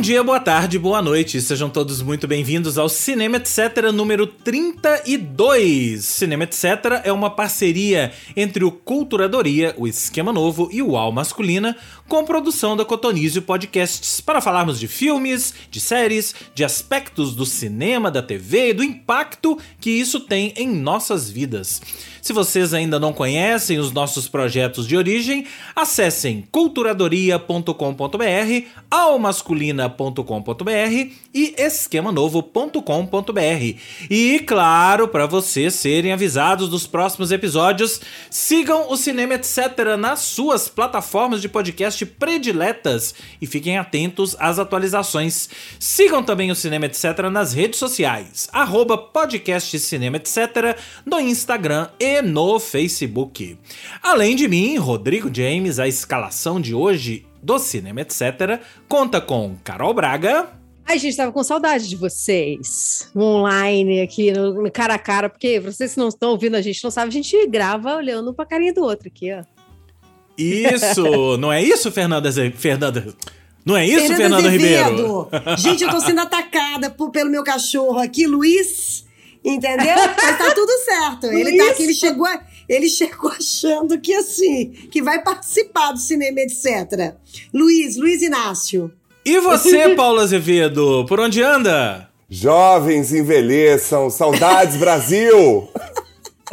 Bom dia, boa tarde, boa noite. Sejam todos muito bem-vindos ao Cinema Etc. número 32. Cinema Etc. é uma parceria entre o Culturadoria, o Esquema Novo e o Al Masculina, com produção da Cotonizio Podcasts, para falarmos de filmes, de séries, de aspectos do cinema, da TV e do impacto que isso tem em nossas vidas. Se vocês ainda não conhecem os nossos projetos de origem, acessem culturadoria.com.br, almasculina.com.br e esquemanovo.com.br. E claro, para vocês serem avisados dos próximos episódios, sigam o Cinema Etc nas suas plataformas de podcast prediletas e fiquem atentos às atualizações. Sigam também o Cinema Etc nas redes sociais, arroba podcast Cinema Etc no Instagram e no Facebook. Além de mim, Rodrigo James, a escalação de hoje do Cinema Etc. conta com Carol Braga. Ai, gente, tava com saudade de vocês. Online aqui, no, no cara a cara, porque vocês que não estão ouvindo a gente não sabem, a gente grava olhando pra carinha do outro aqui, ó. Isso! não é isso, Fernanda? Fernanda. Não é isso, Fernanda, Fernanda Ribeiro? Gente, eu tô sendo atacada por, pelo meu cachorro aqui, Luiz. Entendeu? Mas tá tudo certo. Ele tá aqui, ele chegou, ele chegou achando que assim, que vai participar do cinema, etc. Luiz, Luiz Inácio. E você, Paulo Azevedo, por onde anda? Jovens envelheçam, saudades Brasil!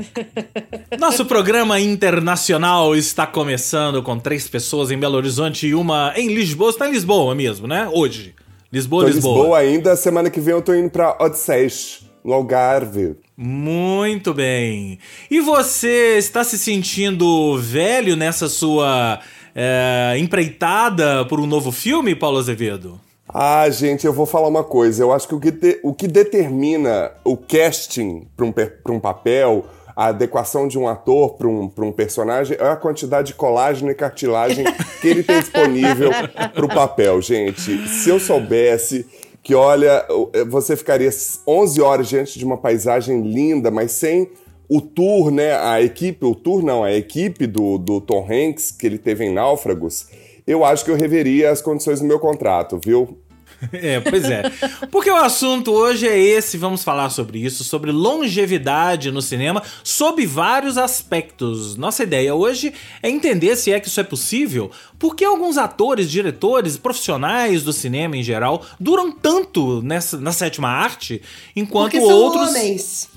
Nosso programa internacional está começando com três pessoas em Belo Horizonte e uma em Lisboa. Você tá em Lisboa mesmo, né? Hoje. Lisboa, tô Lisboa. Lisboa ainda. Semana que vem eu tô indo pra Odisseis no Algarve. Muito bem. E você está se sentindo velho nessa sua é, empreitada por um novo filme, Paulo Azevedo? Ah, gente, eu vou falar uma coisa. Eu acho que o que, de, o que determina o casting para um, um papel, a adequação de um ator para um, um personagem, é a quantidade de colágeno e cartilagem que ele tem disponível para o papel, gente. Se eu soubesse que olha, eh, você ficaria 11 horas diante de uma paisagem linda, mas sem o tour, né? A equipe, o tour não, a equipe do, do Tom Hanks que ele teve em Náufragos, eu acho que eu reveria as condições do meu contrato, viu? É, pois é. Porque o assunto hoje é esse, vamos falar sobre isso, sobre longevidade no cinema, sob vários aspectos. Nossa ideia hoje é entender se é que isso é possível, porque alguns atores, diretores, profissionais do cinema em geral duram tanto nessa, na sétima arte, enquanto porque outros. São homens.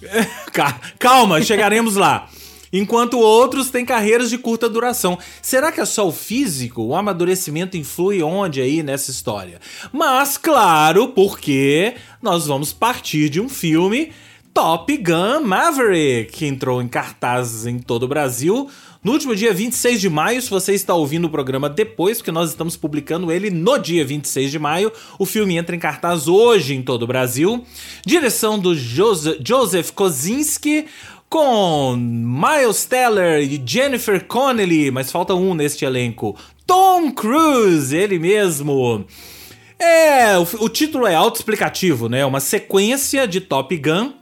Calma, chegaremos lá enquanto outros têm carreiras de curta duração. Será que é só o físico? O amadurecimento influi onde aí nessa história? Mas, claro, porque nós vamos partir de um filme Top Gun Maverick, que entrou em cartazes em todo o Brasil no último dia 26 de maio, se você está ouvindo o programa depois, porque nós estamos publicando ele no dia 26 de maio, o filme entra em cartaz hoje em todo o Brasil. Direção do Joseph Kosinski, com Miles Teller e Jennifer Connelly, mas falta um neste elenco. Tom Cruise, ele mesmo. É, o, o título é autoexplicativo, né? Uma sequência de Top Gun.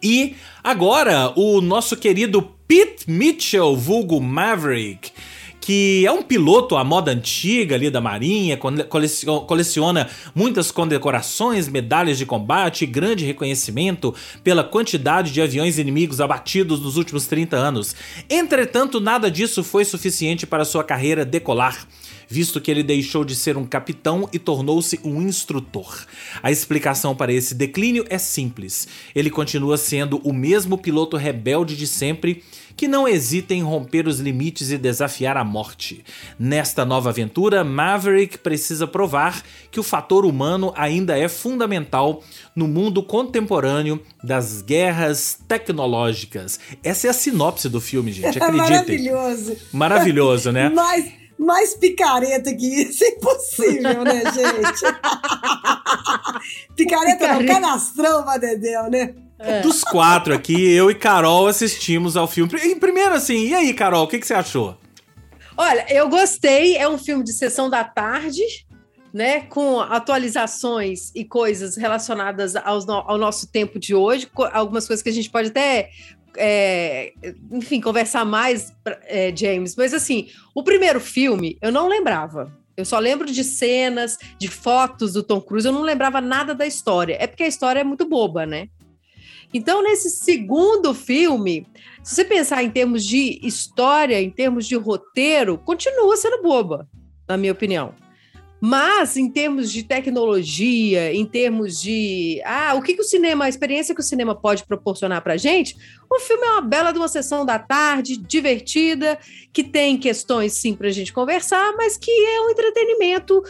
E agora o nosso querido Pete Mitchell, vulgo Maverick, que é um piloto à moda antiga ali da Marinha, coleciona muitas condecorações, medalhas de combate e grande reconhecimento pela quantidade de aviões inimigos abatidos nos últimos 30 anos. Entretanto, nada disso foi suficiente para sua carreira decolar visto que ele deixou de ser um capitão e tornou-se um instrutor. A explicação para esse declínio é simples. Ele continua sendo o mesmo piloto rebelde de sempre que não hesita em romper os limites e desafiar a morte. Nesta nova aventura, Maverick precisa provar que o fator humano ainda é fundamental no mundo contemporâneo das guerras tecnológicas. Essa é a sinopse do filme, gente. Acreditem. Maravilhoso. Maravilhoso, né? Mas mais picareta que isso é impossível, né, gente? picareta, picareta. não, canastrão, Madedeu, né? É. Dos quatro aqui, eu e Carol assistimos ao filme. Primeiro, assim, e aí, Carol, o que, que você achou? Olha, eu gostei. É um filme de sessão da tarde, né? Com atualizações e coisas relacionadas ao, ao nosso tempo de hoje. Algumas coisas que a gente pode até é, enfim, conversar mais, é, James. Mas assim, o primeiro filme eu não lembrava. Eu só lembro de cenas, de fotos do Tom Cruise, eu não lembrava nada da história. É porque a história é muito boba, né? Então, nesse segundo filme, se você pensar em termos de história, em termos de roteiro, continua sendo boba, na minha opinião. Mas, em termos de tecnologia, em termos de. Ah, o que, que o cinema, a experiência que o cinema pode proporcionar para gente, o filme é uma bela de uma sessão da tarde, divertida, que tem questões, sim, para a gente conversar, mas que é um entretenimento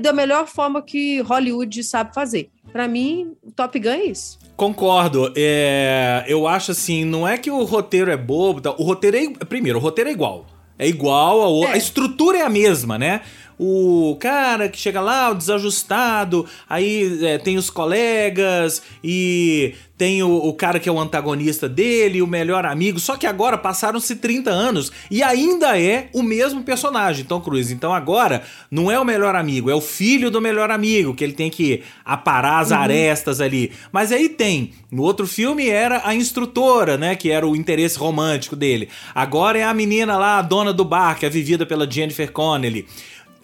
da melhor forma que Hollywood sabe fazer. Para mim, Top Gun é isso. Concordo. É, eu acho assim, não é que o roteiro é bobo. Tá? O roteiro é. Primeiro, o roteiro é igual. É igual, a, é. a estrutura é a mesma, né? O cara que chega lá, o desajustado, aí é, tem os colegas e tem o, o, cara que é o antagonista dele, o melhor amigo, só que agora passaram-se 30 anos e ainda é o mesmo personagem, Tom Cruise. Então agora não é o melhor amigo, é o filho do melhor amigo, que ele tem que aparar as uhum. arestas ali. Mas aí tem, no outro filme era a instrutora, né, que era o interesse romântico dele. Agora é a menina lá, a dona do bar, que é vivida pela Jennifer Connelly.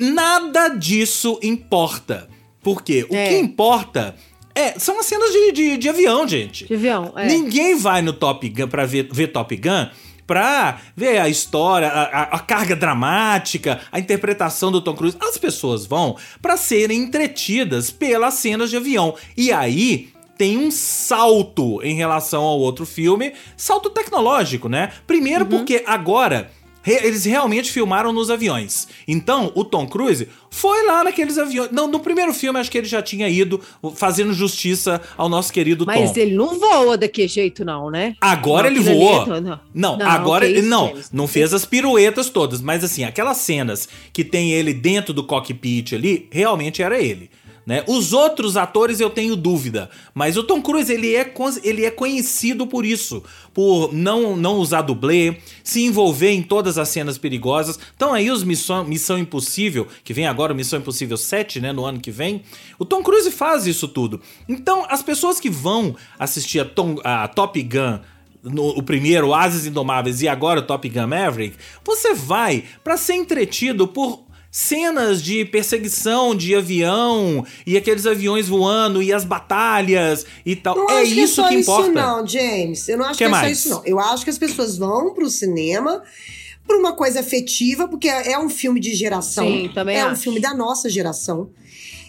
Nada disso importa. Porque o é. que importa é, são as cenas de, de, de avião, gente. De avião, é. Ninguém vai no Top Gun pra ver, ver Top Gun pra ver a história, a, a, carga dramática, a interpretação do Tom Cruise. As pessoas vão para serem entretidas pelas cenas de avião. E aí tem um salto em relação ao outro filme, salto tecnológico, né? Primeiro uhum. porque agora eles realmente filmaram nos aviões. Então, o Tom Cruise foi lá naqueles aviões. Não, no primeiro filme, acho que ele já tinha ido fazendo justiça ao nosso querido Mas Tom. Mas ele não voa daquele jeito, não, né? Agora não, ele voou. não. não, não, agora ele não. Não fez as piruetas todas. Mas assim, aquelas cenas que tem ele dentro do cockpit ali, realmente era ele. Né? Os outros atores eu tenho dúvida, mas o Tom Cruise ele é, ele é conhecido por isso, por não, não usar dublê, se envolver em todas as cenas perigosas. Então aí os Missão, Missão Impossível, que vem agora, Missão Impossível 7, né, no ano que vem, o Tom Cruise faz isso tudo. Então as pessoas que vão assistir a, Tom, a Top Gun no, o primeiro, Ases Indomáveis, e agora o Top Gun Maverick, você vai para ser entretido por cenas de perseguição de avião e aqueles aviões voando e as batalhas e tal. Não é isso que, é que importa. Isso não, James. Eu não acho que, que é mais? só isso não. Eu acho que as pessoas vão pro cinema por uma coisa afetiva, porque é um filme de geração. Sim, também É acho. um filme da nossa geração.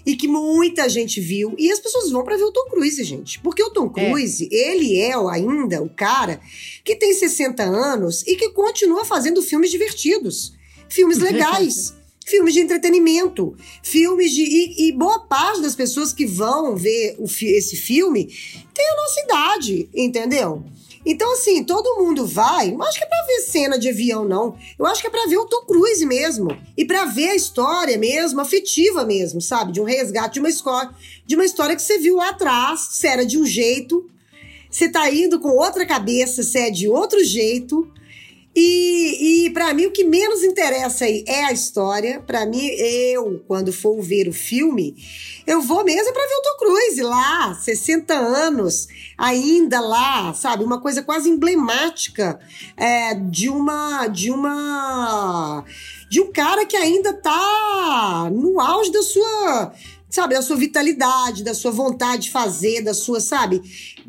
E que muita gente viu. E as pessoas vão para ver o Tom Cruise, gente. Porque o Tom é. Cruise, é. ele é ainda o cara que tem 60 anos e que continua fazendo filmes divertidos. Filmes legais filmes de entretenimento, filmes de. E, e, boa parte das pessoas que vão ver o, esse filme tem a nossa idade, entendeu? Então, assim, todo mundo vai. Não acho que é pra ver cena de avião, não. Eu acho que é pra ver o Tom Cruise mesmo. E pra ver a história mesmo, afetiva mesmo, sabe? De um resgate de uma escola, de uma história que você viu lá atrás, você era de um jeito, você tá indo com outra cabeça, você é de outro jeito. E, e para mim o que menos interessa aí é a história. Para mim, eu, quando for ver o filme, eu vou mesmo para ver o Tom Cruise lá, 60 anos, ainda lá, sabe? Uma coisa quase emblemática é, de uma. de uma. de um cara que ainda tá no auge da sua sabe, da sua vitalidade, da sua vontade de fazer, da sua, sabe?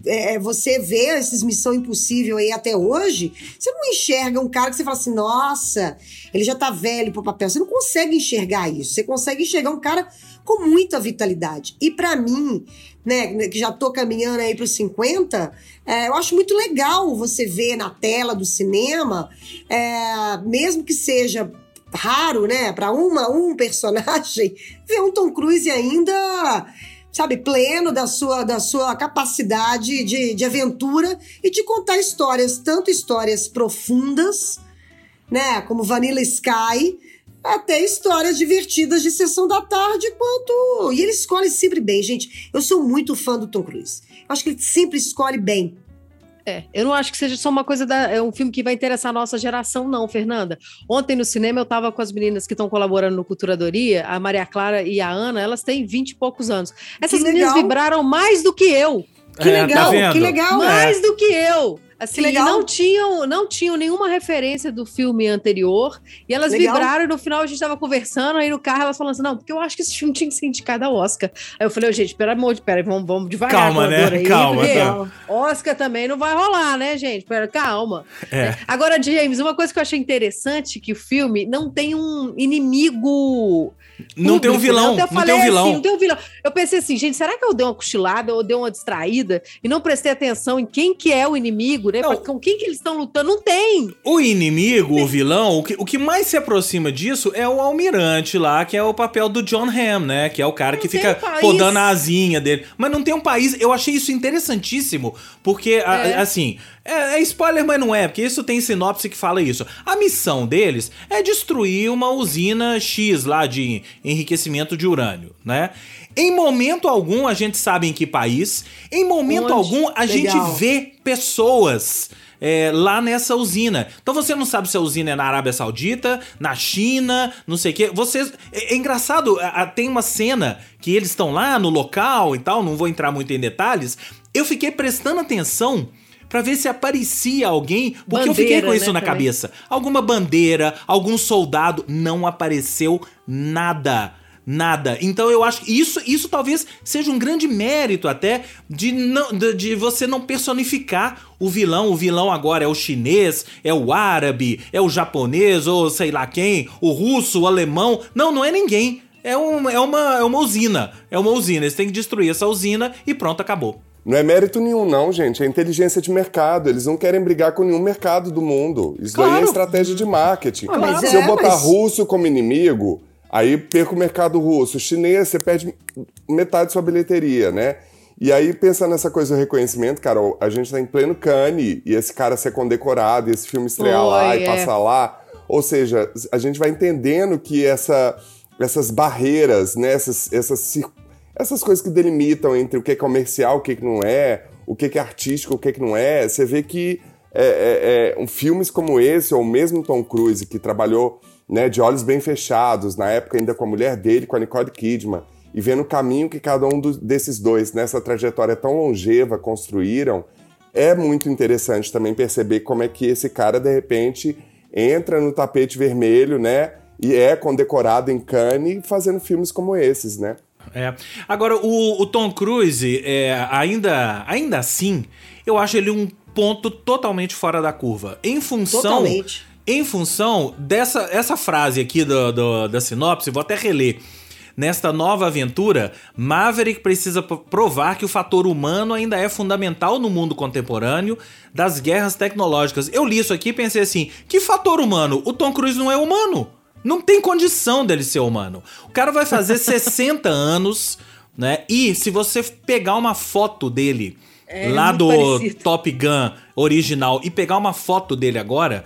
É, você vê esses Missão Impossível aí até hoje, você não enxerga um cara que você fala assim, nossa, ele já tá velho pro papel. Você não consegue enxergar isso. Você consegue enxergar um cara com muita vitalidade. E para mim, né, que já tô caminhando aí pros 50, é, eu acho muito legal você ver na tela do cinema, é, mesmo que seja raro, né, para uma um personagem, ver um Tom Cruise ainda, sabe, pleno da sua da sua capacidade de, de aventura e de contar histórias, tanto histórias profundas, né, como Vanilla Sky, até histórias divertidas de sessão da tarde, quanto. E ele escolhe sempre bem, gente. Eu sou muito fã do Tom Cruise. Acho que ele sempre escolhe bem. É, eu não acho que seja só uma coisa da. É um filme que vai interessar a nossa geração, não, Fernanda. Ontem no cinema eu estava com as meninas que estão colaborando no Culturadoria, a Maria Clara e a Ana, elas têm 20 e poucos anos. Essas meninas vibraram mais do que eu. Que é, legal, tá que legal. Mais é. do que eu. Assim, Que legal. e não tinham, não tinham nenhuma referência do filme anterior. E elas Legal. vibraram e no final a gente tava conversando, aí no carro elas falando assim: não, porque eu acho que esse filme tinha que ser indicado ao Oscar. Aí eu falei, ô, gente, pelo amor de pera, vamos, vamos devagar. Calma, né? aí, Calma, calma. Oscar também não vai rolar, né, gente? Pera, calma. É. Agora, James, uma coisa que eu achei interessante que o filme não tem um inimigo. Não tem um vilão, né? Eu não falei tem um vilão. Assim, não tem um vilão. Eu pensei assim, gente, será que eu dei uma cochilada ou dei uma distraída e não prestei atenção em quem que é o inimigo, né? Não. Com quem que eles estão lutando? Não tem. O inimigo, o vilão, o que, o que mais se aproxima disso é o almirante lá, que é o papel do John Hamm, né? Que é o cara Não que fica um podando a asinha dele. Mas não tem um país. Eu achei isso interessantíssimo, porque, a- É. assim, é, é spoiler, mas não é, porque isso tem sinopse que fala isso. A missão deles é destruir uma usina X lá de enriquecimento de urânio, né? Em momento algum a gente sabe em que país, em momento Onde? algum a gente Legal. vê pessoas é, lá nessa usina. Então você não sabe se a usina é na Arábia Saudita, na China, não sei o quê. Vocês. É, é engraçado, tem uma cena que eles estão lá no local e tal, não vou entrar muito em detalhes. Eu fiquei prestando atenção. Pra ver se aparecia alguém, porque eu fiquei Bandeira, com isso né, na também. cabeça. Alguma bandeira, algum soldado, não apareceu nada. Nada. Então eu acho que isso, isso talvez seja um grande mérito até de, não, de, de você não personificar o vilão. O vilão agora é o chinês, é o árabe, é o japonês, ou sei lá quem, o russo, o alemão. Não, não é ninguém. É, um, é, uma, é uma usina. É uma usina. Eles têm que destruir essa usina e pronto, acabou. Não é mérito nenhum, não, gente. É inteligência de mercado. Eles não querem brigar com nenhum mercado do mundo. Isso daí é Claro. estratégia de marketing. Ah, Se eu é, botar mas- russo como inimigo, aí perco o mercado russo. Chinês, você perde metade de sua bilheteria, né? E aí, pensando nessa coisa do reconhecimento, cara, a gente tá em pleno Cannes, e esse cara ser condecorado, e esse filme estrear lá Foi, e é. passar lá. Ou seja, a gente vai entendendo que essa, essas barreiras, né, essas, essas, essas coisas que delimitam entre o que é comercial, o que, que não é, o que, que é artístico, o que, que não é, você vê que é, é, é, um, filmes como esse, ou mesmo Tom Cruise, que trabalhou né, de olhos bem fechados, na época ainda com a mulher dele, com a Nicole Kidman, e vendo o caminho que cada um desses dois, nessa trajetória tão longeva, construíram, é muito interessante também perceber como é que esse cara, de repente, entra no tapete vermelho, né? E é condecorado em Cannes fazendo filmes como esses, né? É. Agora, o, o Tom Cruise, é, ainda, ainda assim, eu acho ele um ponto totalmente fora da curva. Em função. Totalmente. Em função dessa essa frase aqui do, do- da sinopse, vou até reler. Nesta nova aventura, Maverick precisa provar que o fator humano ainda é fundamental no mundo contemporâneo das guerras tecnológicas. Eu li isso aqui e pensei assim: que fator humano? O Tom Cruise não é humano. Não tem condição dele ser humano. O cara vai fazer 60 anos, né? E se você pegar uma foto dele É, lá do parecido. Top Gun original e pegar uma foto dele agora,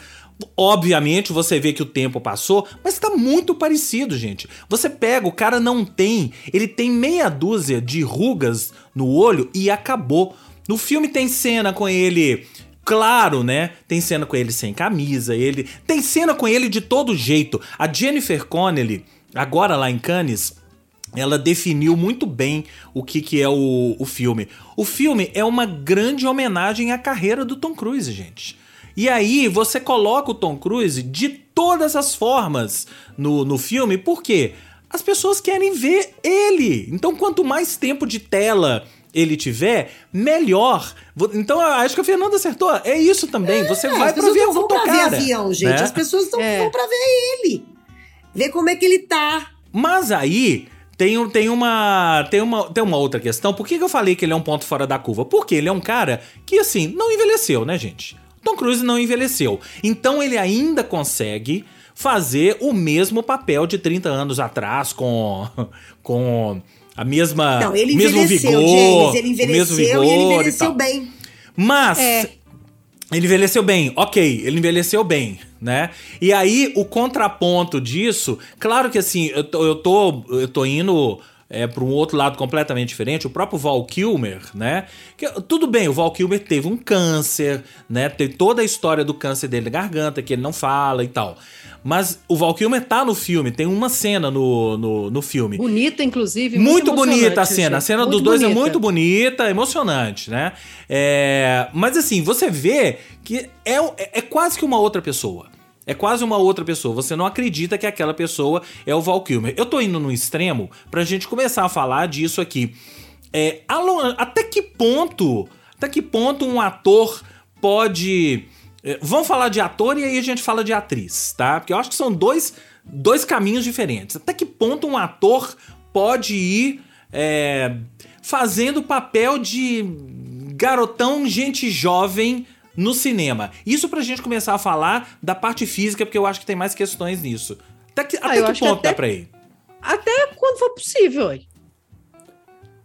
obviamente você vê que o tempo passou, mas tá muito parecido, gente. Você pega, o cara não tem, ele tem meia dúzia de rugas no olho e acabou. No filme tem cena com ele Claro, né? Tem cena com ele sem camisa, ele tem cena com ele de todo jeito. A Jennifer Connelly, agora lá em Cannes, ela definiu muito bem o que, que é o, o filme. O filme é uma grande homenagem à carreira do Tom Cruise, gente. E aí você coloca o Tom Cruise de todas as formas no, no filme, por quê? As pessoas querem ver ele. Então, quanto mais tempo de tela ele tiver, melhor. Então, eu acho que a Fernanda acertou. É isso também. Você É, vai as pra ver o vão pra ver cara, avião, gente. né? As pessoas estão É. vão pra ver ele. Ver como é que ele tá. Mas aí tem, um- tem, uma, tem, uma, tem uma outra questão. Por que, que eu falei que ele é um ponto fora da curva? Porque ele é um cara que, assim, não envelheceu, né, gente? Tom Cruise não envelheceu. Então ele ainda consegue fazer o mesmo papel de 30 anos atrás com, com a mesma. Não, ele mesmo vigor, James. Ele envelheceu vigor e ele e envelheceu tal. bem. Mas É. ele envelheceu bem, ok, ele envelheceu bem, né? E aí o contraponto disso, claro que assim, eu tô, eu tô, eu tô indo é, para um outro lado completamente diferente, o próprio Val Kilmer, né? Que, tudo bem, o Val Kilmer teve um câncer, né? Tem toda a história do câncer dele na garganta, que ele não fala e tal. Mas o Val Kilmer tá no filme, tem uma cena no, no, no filme. Bonita, inclusive. Muito, muito bonita a cena. A cena dos dois bonita. é muito bonita, emocionante, né? É, mas assim, você vê que é, é, é quase que uma outra pessoa. É quase uma outra pessoa. Você não acredita que aquela pessoa é o Val Kilmer. Eu tô indo no extremo pra gente começar a falar disso aqui. É, até que ponto, até que ponto um ator pode é, vamos falar de ator e aí a gente fala de atriz, tá? Porque eu acho que são dois, dois caminhos diferentes. Até que ponto um ator pode ir é, fazendo papel de garotão, gente jovem no cinema. Isso pra gente começar a falar da parte física, porque eu acho que tem mais questões nisso. Até que, ah, até que ponto que até, dá pra ir? Até quando for possível.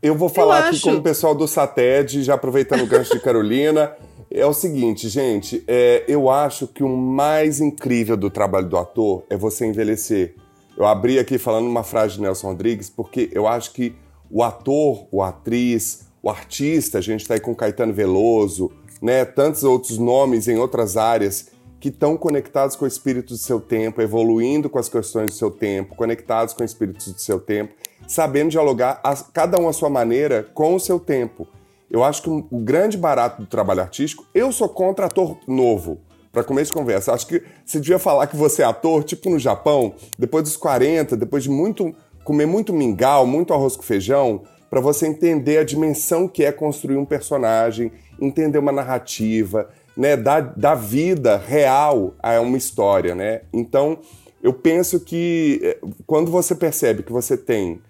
Eu vou falar eu aqui acho. com o pessoal do SATED, já aproveitando o gancho de Carolina. É o seguinte, gente, é, eu acho que o mais incrível do trabalho do ator é você envelhecer. Eu abri aqui falando uma frase de Nelson Rodrigues, porque eu acho que o ator, o atriz, o artista, a gente está aí com Caetano Veloso, né, tantos outros nomes em outras áreas que estão conectados com o espírito do seu tempo, evoluindo com as questões do seu tempo, conectados com o espírito do seu tempo, sabendo dialogar a, cada um à sua maneira com o seu tempo. Eu acho que o um, grande barato do trabalho artístico, eu sou contra ator novo. Para começo de conversa, acho que você devia falar que você é ator, tipo no Japão, depois dos 40, depois de muito comer muito mingau, muito arroz com feijão, para você entender a dimensão que é construir um personagem, entender uma narrativa, né, dar, dar vida real a uma história, né? Então, eu penso que eh, quando você percebe que você tem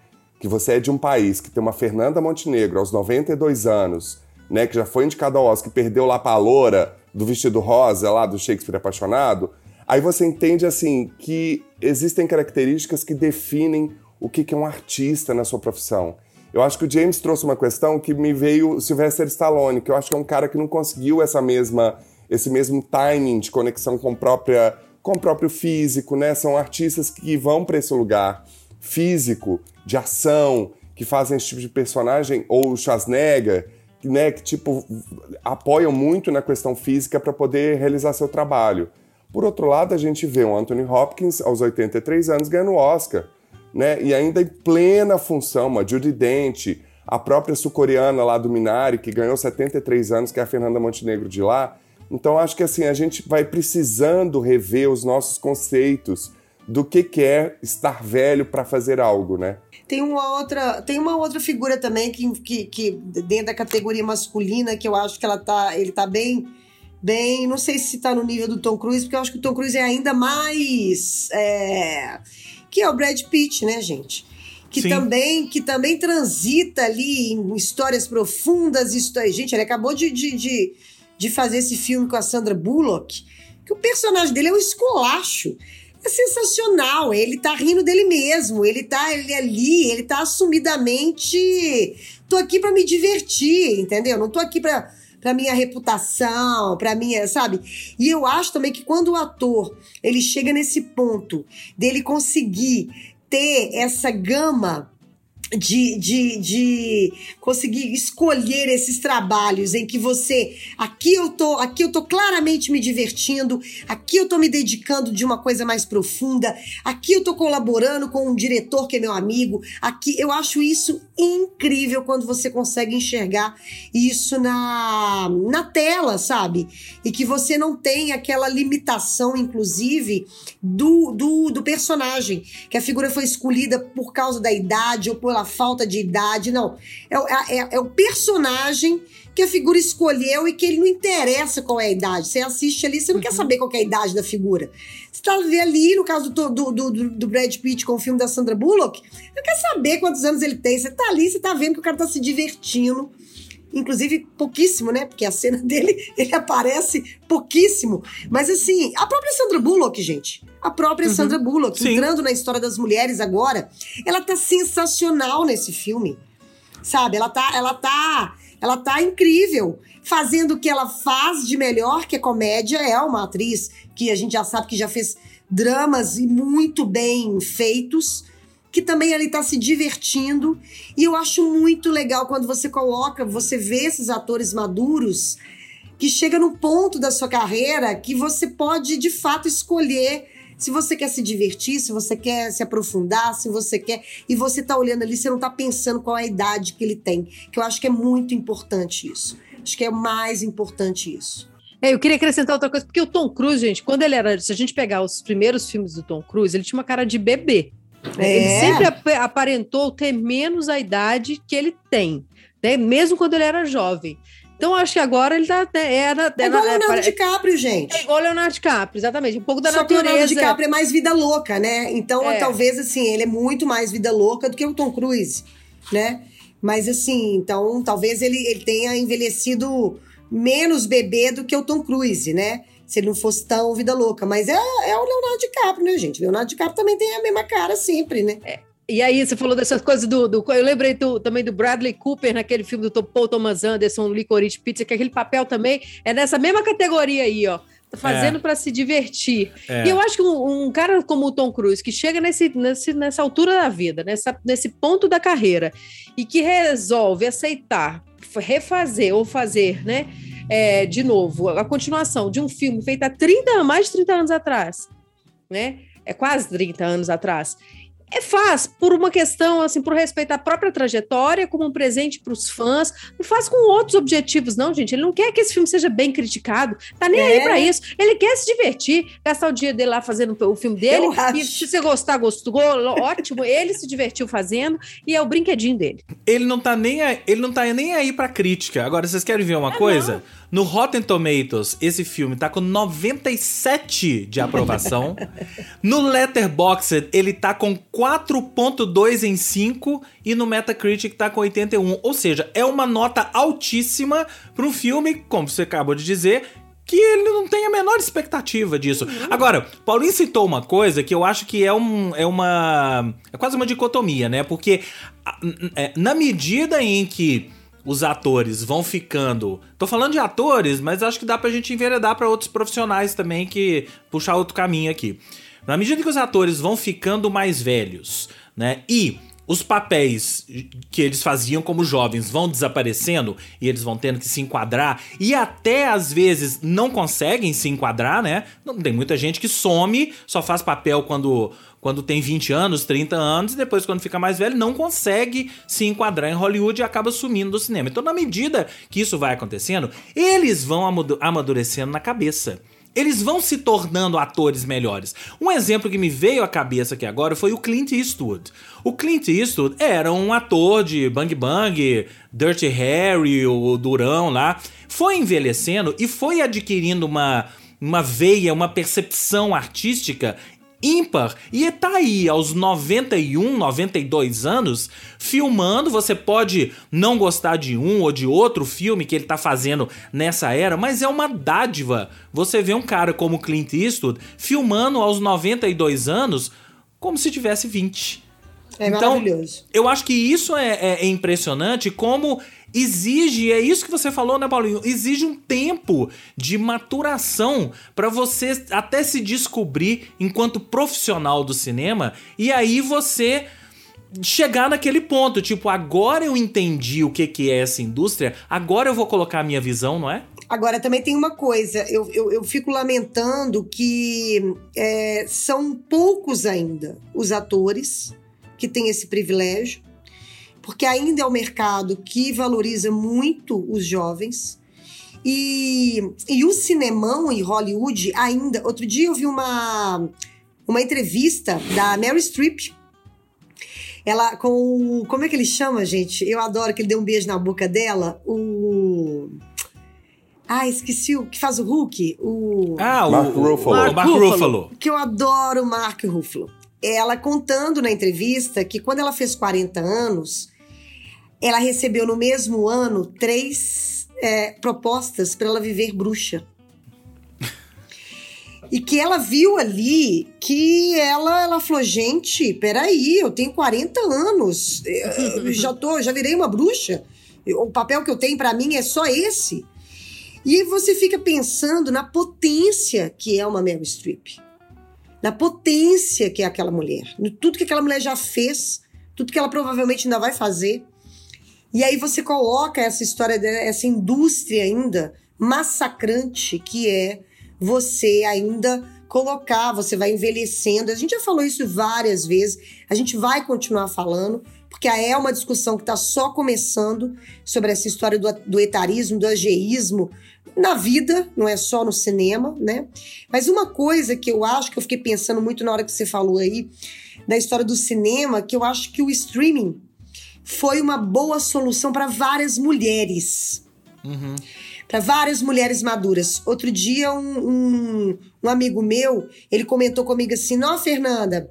que você é de um país que tem uma Fernanda Montenegro aos 92 anos, né, que já foi indicada ao Oscar, que perdeu lá pra loura do vestido rosa lá do Shakespeare apaixonado, aí você entende assim que existem características que definem o que é um artista na sua profissão. Eu acho que o James trouxe uma questão que me veio Sylvester Stallone, que eu acho que é um cara que não conseguiu essa mesma esse mesmo timing de conexão com própria com o próprio físico, né? São artistas que vão para esse lugar físico, de ação, que fazem esse tipo de personagem, ou o Schwarzenegger, né, que tipo apoiam muito na questão física para poder realizar seu trabalho. Por outro lado, a gente vê o Anthony Hopkins aos 83 anos ganhando o Oscar, né? E ainda em plena função, uma Judy Dent, a própria sul-coreana lá do Minari, que ganhou 73 anos, que é a Fernanda Montenegro de lá. Então acho que assim, a gente vai precisando rever os nossos conceitos do que quer estar velho para fazer algo, né? Tem uma outra, tem uma outra figura também que, que, que, dentro da categoria masculina que eu acho que ela tá, ele tá bem bem, não sei se tá no nível do Tom Cruise, porque eu acho que o Tom Cruise é ainda mais é, que é o Brad Pitt, né, gente? Que Sim. também que também transita ali em histórias profundas, histórias. Gente, ele acabou de, de, de, de fazer esse filme com a Sandra Bullock, que o personagem dele é um esculacho é sensacional. Ele tá rindo dele mesmo. Ele tá ele é ali, ele tá assumidamente. Tô aqui para me divertir, entendeu? Não tô aqui para para minha reputação, para minha, sabe? E eu acho também que quando o ator ele chega nesse ponto dele conseguir ter essa gama de, de, de conseguir escolher esses trabalhos em que você aqui eu tô aqui eu tô claramente me divertindo aqui eu tô me dedicando de uma coisa mais profunda aqui eu tô colaborando com um diretor que é meu amigo aqui eu acho isso incrível quando você consegue enxergar isso na, na tela sabe? E que você não tem aquela limitação inclusive do, do, do personagem que a figura foi escolhida por causa da idade ou pela falta de idade, não. É, é, é, é, o personagem que a figura escolheu e que ele não interessa qual é a idade. Você assiste ali, você não uhum. quer saber qual é a idade da figura. Você tá ali, no caso do, do, do, do, Brad Pitt com o filme da Sandra Bullock, não quer saber quantos anos ele tem. Você tá ali, você tá vendo que o cara tá se divertindo. Inclusive, pouquíssimo, né? Porque a cena dele, ele aparece pouquíssimo. Mas assim, a própria Sandra Bullock, gente. A própria uhum. Sandra Bullock, Sim. entrando na história das mulheres agora, ela tá sensacional nesse filme. Sabe? Ela tá, ela tá, ela tá incrível, fazendo o que ela faz de melhor, que é comédia, é uma atriz que a gente já sabe que já fez dramas e muito bem feitos, que também ele tá se divertindo. E eu acho muito legal quando você coloca, você vê esses atores maduros que chega no ponto da sua carreira que você pode de fato escolher se você quer se divertir, se você quer se aprofundar, se você quer. E você tá olhando ali, você não tá pensando qual é a idade que ele tem. Que eu acho que é muito importante isso. Acho que é mais importante isso. É, eu queria acrescentar outra coisa, porque o Tom Cruise, gente, quando ele era. Se a gente pegar os primeiros filmes do Tom Cruise, ele tinha uma cara de bebê. É. Ele sempre ap- aparentou ter menos a idade que ele tem, né? Mesmo quando ele era jovem. Então, acho que agora ele tá. né, Era, É igual o era- Leonardo DiCaprio, gente. é igual o Leonardo DiCaprio, exatamente. Um pouco da Só que o Leonardo natureza. DiCaprio é mais vida louca, né? Então, É. talvez, assim, ele é muito mais vida louca do que o Tom Cruise, né? Mas, assim, então, talvez ele, ele tenha envelhecido menos bebê do que o Tom Cruise, né? Se ele não fosse tão vida louca. Mas é, é o Leonardo DiCaprio, né, gente? Leonardo DiCaprio também tem a mesma cara sempre, né? E aí, você falou dessas coisas do. do- eu lembrei do- também do Bradley Cooper naquele filme do Paul Thomas Anderson, Licorice Pizza, que aquele papel também é nessa mesma categoria aí, ó. Tá fazendo pra se divertir. É. E eu acho que um, um cara como o Tom Cruise, que chega nesse, nesse, nessa altura da vida, nessa, nesse ponto da carreira, e que resolve aceitar, refazer ou fazer, né? É, de novo, a continuação de um filme feito há 30, mais de 30 anos atrás, né? É quase 30 anos atrás. É faz por uma questão, assim, por respeito à própria trajetória, como um presente para os fãs. Não faz com outros objetivos, não, gente. Ele não quer que esse filme seja bem criticado. Tá nem aí É. para isso. Ele quer se divertir, gastar o dia dele lá fazendo o filme dele. Eu acho. E se você gostar, gostou, ótimo. Ele se divertiu fazendo e é o brinquedinho dele. Ele não tá nem aí, ele não tá nem aí pra crítica. Agora, vocês querem ver uma coisa? No Rotten Tomatoes, esse filme tá com 97 de aprovação. no Letterboxd, ele tá com 4.2 em 5 e no Metacritic tá com 81. Ou seja, é uma nota altíssima para um filme, como você acabou de dizer, que ele não tem a menor expectativa disso. Agora, Paulinho citou uma coisa que eu acho que é, um, é uma. É quase uma dicotomia, né? Porque é, na medida em que os atores vão ficando. Tô falando de atores, mas acho que dá pra gente enveredar pra outros profissionais também que puxar outro caminho aqui. Na medida que os atores vão ficando mais velhos, né? E os papéis que eles faziam como jovens vão desaparecendo e eles vão tendo que se enquadrar e até às vezes não conseguem se enquadrar, né? Não tem muita gente que some, só faz papel quando quando tem 20 anos, 30 anos, e depois, quando fica mais velho, não consegue se enquadrar em Hollywood e acaba sumindo do cinema. Então, na medida que isso vai acontecendo, eles vão amadu- amadurecendo na cabeça. Eles vão se tornando atores melhores. Um exemplo que me veio à cabeça aqui agora foi o Clint Eastwood. O Clint Eastwood era um ator de Bang Bang, Dirty Harry, o Durão lá. Foi envelhecendo e foi adquirindo uma, uma veia, uma percepção artística ímpar. E tá aí, aos 91, 92 anos, filmando. Você pode não gostar de um ou de outro filme que ele tá fazendo nessa era, mas é uma dádiva você ver um cara como Clint Eastwood filmando aos 92 anos como se tivesse 20. É Então, maravilhoso. Eu acho que isso é, é- é impressionante, como exige, é isso que você falou, né, Paulinho? Exige um tempo de maturação para você até se descobrir enquanto profissional do cinema e aí você chegar naquele ponto, tipo, agora eu entendi o que, que é essa indústria, agora eu vou colocar a minha visão, não é? Agora, também tem uma coisa, eu, eu, eu fico lamentando que é, são poucos ainda os atores que têm esse privilégio, porque ainda é um mercado que valoriza muito os jovens. E, e o cinemão em Hollywood ainda. Outro dia eu vi uma, uma entrevista da Mary Streep. Ela com o. Como é que ele chama, gente? Eu adoro que ele deu um beijo na boca dela. O. Ah, esqueci o que faz o Hulk. O. Ah, Mark o, Ruffalo. Mark Ruffalo. Ruffalo. que eu adoro o Mark Ruffalo. Ela contando na entrevista que quando ela fez 40 anos, ela recebeu no mesmo ano três é, propostas para ela viver bruxa. E que ela viu ali que ela, ela falou: gente, peraí, eu tenho 40 anos, já, tô, já virei uma bruxa. O papel que eu tenho para mim é só esse. E você fica pensando na potência que é uma Meryl Streep. Na potência que é aquela mulher, no tudo que aquela mulher já fez, tudo que ela provavelmente ainda vai fazer. E aí você coloca essa história, essa indústria ainda massacrante que é você ainda colocar, você vai envelhecendo. A gente já falou isso várias vezes, a gente vai continuar falando, porque é uma discussão que está só começando sobre essa história do, do etarismo, do ageísmo na vida, não é só no cinema, né? Mas uma coisa que eu acho que eu fiquei pensando muito na hora que você falou aí da história do cinema, que eu acho que o streaming foi uma boa solução para várias mulheres. Uhum. Para várias mulheres maduras. Outro dia, um, um, um amigo meu, ele comentou comigo assim: Não, Fernanda,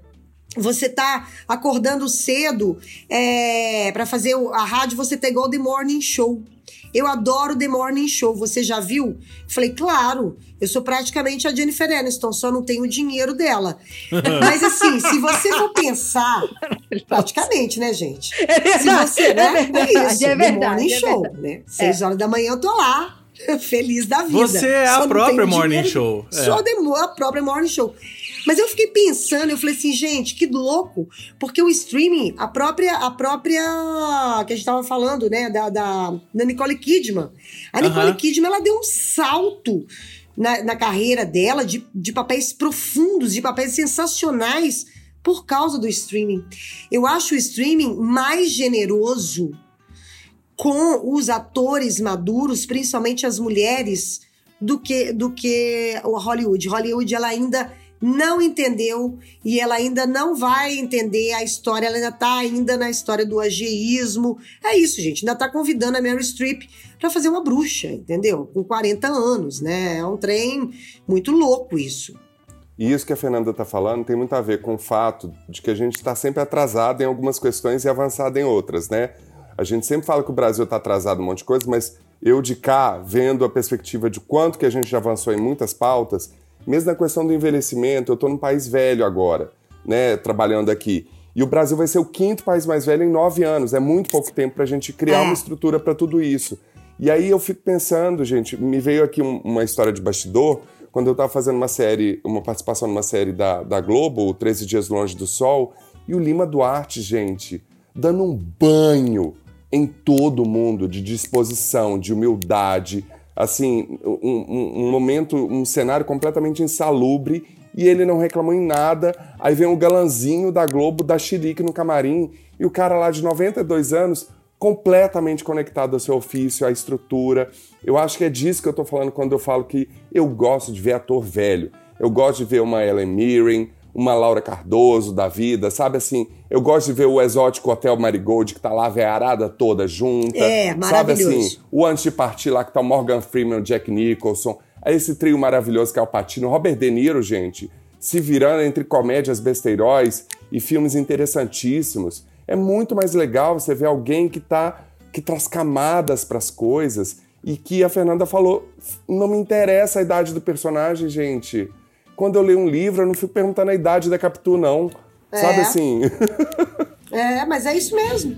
você tá acordando cedo é, para fazer a rádio, você tá igual The Morning Show. Eu adoro The Morning Show, você já viu? Falei, claro, eu sou praticamente a Jennifer Aniston, só não tenho o dinheiro dela. Mas assim, se você for pensar, praticamente, né, gente? É verdade, se você, né? é verdade, é isso, é The verdade, Morning é Show, verdade. né? Seis horas da manhã eu tô lá, feliz da vida. Você é a própria Morning dinheiro, Show. É. Sou the- a própria Morning Show. Mas eu fiquei pensando, eu falei assim, gente, que louco, porque o streaming, a própria, a própria que a gente tava falando, né, da, da, da Nicole Kidman. A Nicole Aham. Kidman, ela deu um salto na, na carreira dela de, de papéis profundos, de papéis sensacionais por causa do streaming. Eu acho o streaming mais generoso com os atores maduros, principalmente as mulheres, do que do que o Hollywood. Hollywood ela ainda não entendeu e ela ainda não vai entender a história, ela ainda tá ainda na história do ageísmo. É isso, gente, ainda tá convidando a Meryl Streep para fazer uma bruxa, entendeu? Com 40 anos, né? É um trem muito louco isso. E isso que a Fernanda está falando tem muito a ver com o fato de que a gente está sempre atrasado em algumas questões e avançado em outras, né? A gente sempre fala que o Brasil está atrasado em um monte de coisa, mas eu de cá, vendo a perspectiva de quanto que a gente já avançou em muitas pautas, mesmo na questão do envelhecimento, eu estou num país velho agora, né, trabalhando aqui. E o Brasil vai ser o quinto país mais velho em nove anos. É muito pouco tempo para a gente criar É. uma estrutura para tudo isso. E aí eu fico pensando, gente, me veio aqui um- uma história de bastidor, quando eu estava fazendo uma série, uma participação numa série da, da Globo, o 13 Dias Longe do Sol, e o Lima Duarte, gente, dando um banho em todo mundo de disposição, de humildade, assim, um, um- um momento, um cenário completamente insalubre e ele não reclamou em nada. Aí vem o galanzinho da Globo da Chilique no camarim e o cara lá de 92 anos completamente conectado ao seu ofício, à estrutura. Eu acho que é disso que eu tô falando quando eu falo que eu gosto de ver ator velho. Eu gosto de ver uma Ellen Mirren, uma Laura Cardoso da vida, sabe assim? Eu gosto de ver o exótico Hotel Marigold que tá lá a veiarada toda junta. É, Sabe maravilhoso. assim, o antes de partir lá que tá o Morgan Freeman, o Jack Nicholson, aí esse trio maravilhoso que é o Patino, Robert De Niro, gente, se virando entre comédias besteiróis e filmes interessantíssimos. É muito mais legal você ver alguém que tá que traz camadas pras coisas e que a Fernanda falou, não me interessa a idade do personagem, gente. Quando eu leio um livro, eu não fico perguntando a idade da Capitu, não. Sabe É. assim? É, mas é isso mesmo.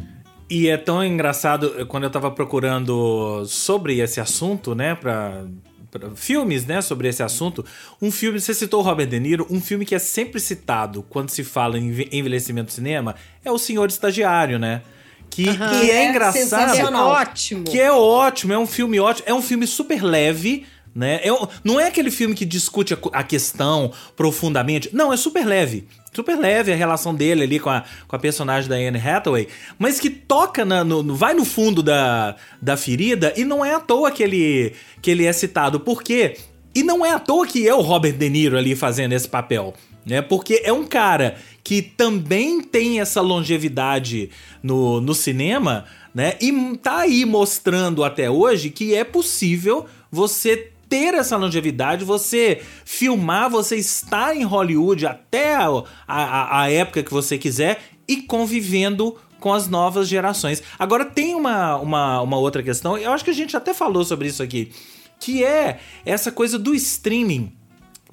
E é tão engraçado quando eu tava procurando sobre esse assunto, né, pra, pra filmes, né, sobre esse assunto. Um filme, você citou o Robert De Niro, um filme que é sempre citado quando se fala em enve- envelhecimento do cinema é O Senhor Estagiário, né? Que, que é, É engraçado. É ótimo. Que é ótimo, é um filme ótimo, é um filme super leve, né? Um- não é aquele filme que discute a, a questão profundamente. Não, é super leve. Super leve a relação dele ali com a, com a personagem da Anne Hathaway, mas que toca na- no- vai no fundo da, da ferida e não é à toa que ele, que ele é citado. Por quê? E não é à toa que é o Robert De Niro ali fazendo esse papel, né? Porque é um cara que também tem essa longevidade no, no cinema, né? E tá aí mostrando até hoje que é possível você ter essa longevidade, você filmar, você estar em Hollywood até a, a, a época que você quiser e convivendo com as novas gerações. Agora tem uma, uma, uma outra questão, eu acho que a gente até falou sobre isso aqui, que é essa coisa do streaming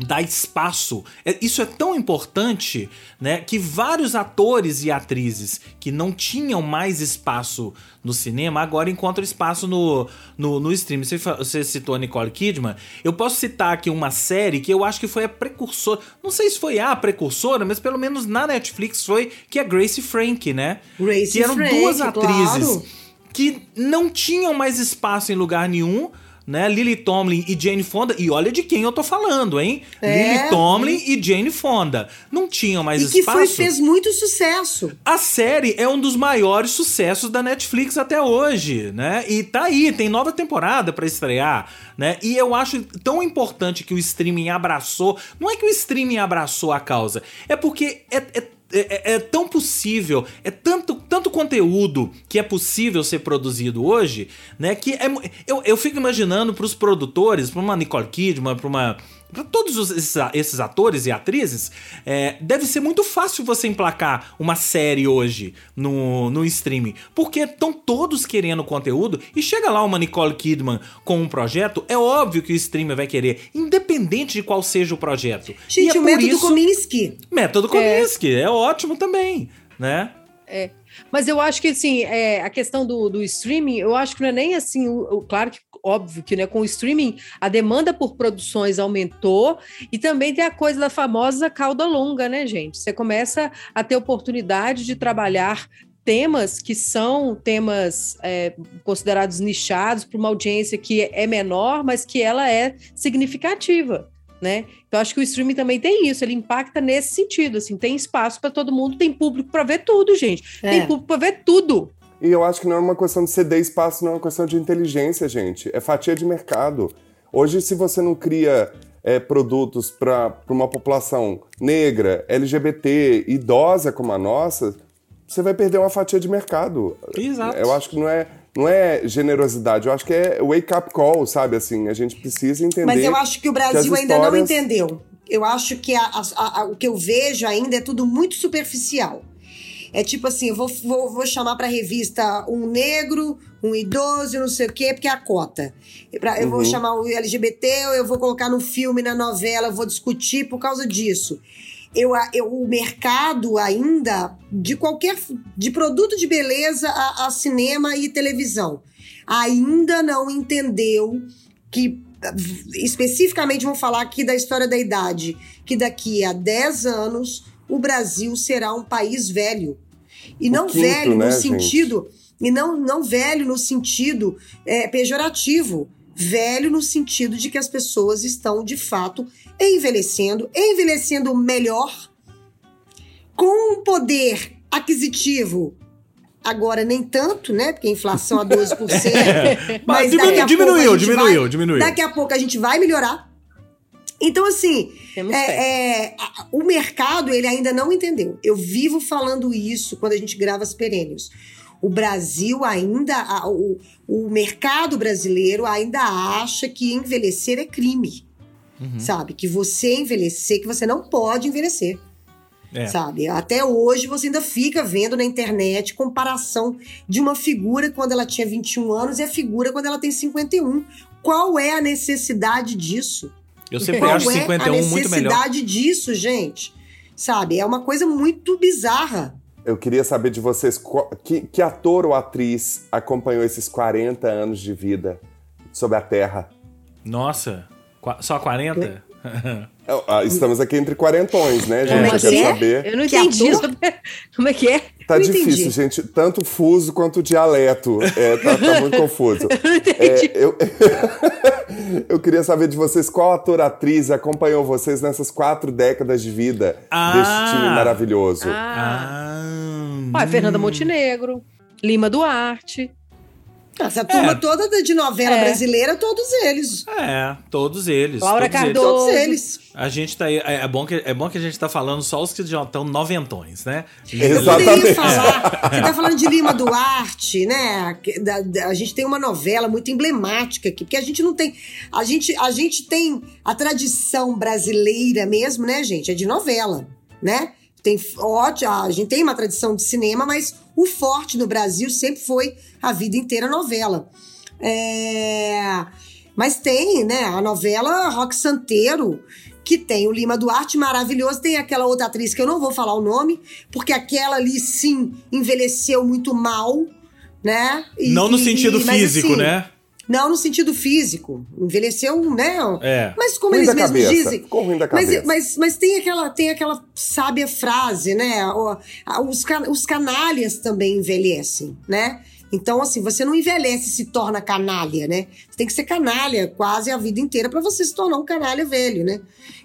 dar espaço. É, isso é tão importante, né, que vários atores e atrizes que não tinham mais espaço no cinema agora encontram espaço no, no, no stream. Você, você citou a Nicole Kidman. Eu posso citar aqui uma série que eu acho que foi a precursora. Não sei se foi a precursora, mas pelo menos na Netflix foi, que é Grace Frank, né? Grace que eram Frank, duas atrizes claro. que não tinham mais espaço em lugar nenhum né? Lily Tomlin e Jane Fonda. E olha de quem eu tô falando, hein? É. Lily Tomlin e Jane Fonda. Não tinham mais E que espaço. foi, fez muito sucesso. A série é um dos maiores sucessos da Netflix até hoje, né? E tá aí, tem nova temporada pra estrear, né? E eu acho tão importante que o streaming abraçou. Não é que o streaming abraçou a causa, é porque é, é é, é, tão possível, é tanto, tanto conteúdo que é possível ser produzido hoje, né? Que é, eu, eu fico imaginando pros produtores, pra uma Nicole Kidman, pra uma. Pra todos os- esses, atores e atrizes, é, deve ser muito fácil você emplacar uma série hoje no, no streaming. Porque estão todos querendo conteúdo e chega lá uma Nicole Kidman com um projeto, é óbvio que o streamer vai querer, independente de qual seja o projeto. E Gente, é o método isso- Kominsky. Método Kominsky, é. ótimo também, né? Mas eu acho que, assim, é, a questão do, do streaming, eu acho que não é nem assim, o, o- claro que, óbvio que, né, com o streaming, a demanda por produções aumentou e também tem a coisa da famosa cauda longa, né, gente? Você começa a ter oportunidade de trabalhar temas que são temas é, considerados nichados para uma audiência que é menor, mas que ela é significativa. Né? Então acho que o streaming também tem isso, ele impacta nesse sentido, assim, tem espaço para todo mundo, tem público para ver tudo, gente. É. Tem público para ver tudo. E eu acho que não é uma questão de ceder espaço, não é uma questão de inteligência, gente. É fatia de mercado. Hoje, se você não cria é, produtos para uma população negra, LGBT, idosa como a nossa, você vai perder uma fatia de mercado. Exato. Eu acho que não é, não é generosidade, eu acho que é wake up call, sabe? Assim, a gente precisa entender. Mas eu acho que o Brasil as ainda não histórias- entendeu. Eu acho que a- a- a- o que eu vejo ainda é tudo muito superficial. É tipo assim, eu vou, vou, vou chamar pra revista um negro, um idoso, não sei o quê, porque é a cota. Eu vou Uhum. chamar o LGBT, eu vou colocar no filme, na novela, eu vou discutir por causa disso. Eu, eu- o mercado ainda, de qualquer. de produto de beleza a, a cinema e televisão, ainda não entendeu que especificamente vamos falar aqui da história da idade, que daqui a 10 anos o Brasil será um país velho. E O não quinto, velho né, no gente? sentido, e não, não velho no sentido é, pejorativo, velho no sentido de que as pessoas estão de fato envelhecendo, envelhecendo melhor, com um poder aquisitivo Agora, nem tanto, né? Porque a inflação a 12%. Mas daqui pouco diminuiu, gente diminuiu, vai- diminuiu. Daqui a pouco a gente vai melhorar. Então, assim, é, é, o mercado ele ainda não entendeu. Eu vivo falando isso quando a gente grava as perênios. O Brasil ainda, a- o, o mercado brasileiro ainda acha que envelhecer é crime. Uhum. Sabe? Que você envelhecer, que você não pode envelhecer. É. Sabe? Até hoje você ainda fica vendo na internet comparação de uma figura quando ela tinha 21 anos e a figura quando ela tem 51. Qual é a necessidade disso? Eu sempre Qual acho é a 51 muito melhor. necessidade disso, gente? Sabe? É uma coisa muito bizarra. Eu queria saber de vocês qual- que, que ator ou atriz acompanhou esses 40 anos de vida sobre a Terra. Nossa, só 40? É, ah, Estamos aqui entre quarentões, né, gente? Como Eu é quero que é? saber. Eu não Que entendi. ator? Como é que é? Tá Não difícil, entendi. gente. Tanto fuso quanto dialeto. É, tá, tá muito confuso. Eu não entendi. É, eu... eu queria saber de vocês qual ator, atriz acompanhou vocês nessas quatro décadas de vida Ah. deste time maravilhoso. Ah, Ah, é Fernanda hum. Montenegro, Lima Duarte. Essa turma É. toda da- de novela É. brasileira, todos eles. É, todos eles. Laura todos eles. Cardoso. Todos eles. A gente tá aí. É é bom, que, é bom que a gente tá falando só os que já estão noventões, né? Eu Exatamente. poderia falar. Você tá falando de Lima Duarte, né? Que- da- da- a gente tem uma novela muito emblemática aqui, porque a gente não tem. A gente, a gente tem a tradição brasileira mesmo, né, gente? É de novela, né? Tem ótimo, a gente tem uma tradição de cinema, mas o forte no Brasil sempre foi a vida inteira novela. É, mas tem, né, a novela Rock Santeiro, que tem o Lima Duarte, maravilhoso, tem aquela outra atriz que eu não vou falar o nome, porque aquela ali sim envelheceu muito mal, né? E, não no sentido e, físico, assim, né? Não no sentido físico. Envelheceu, né? É. Mas como ruim eles mesmos cabeça. dizem. Ficou ruim da cabeça. Mas, mas, mas tem, aquela, tem aquela sábia frase, né? Os, os canalhas também envelhecem, né? Então, assim, você não envelhece e se torna canalha, né? Você tem que ser canalha quase a vida inteira para você se tornar um canalha velho, né?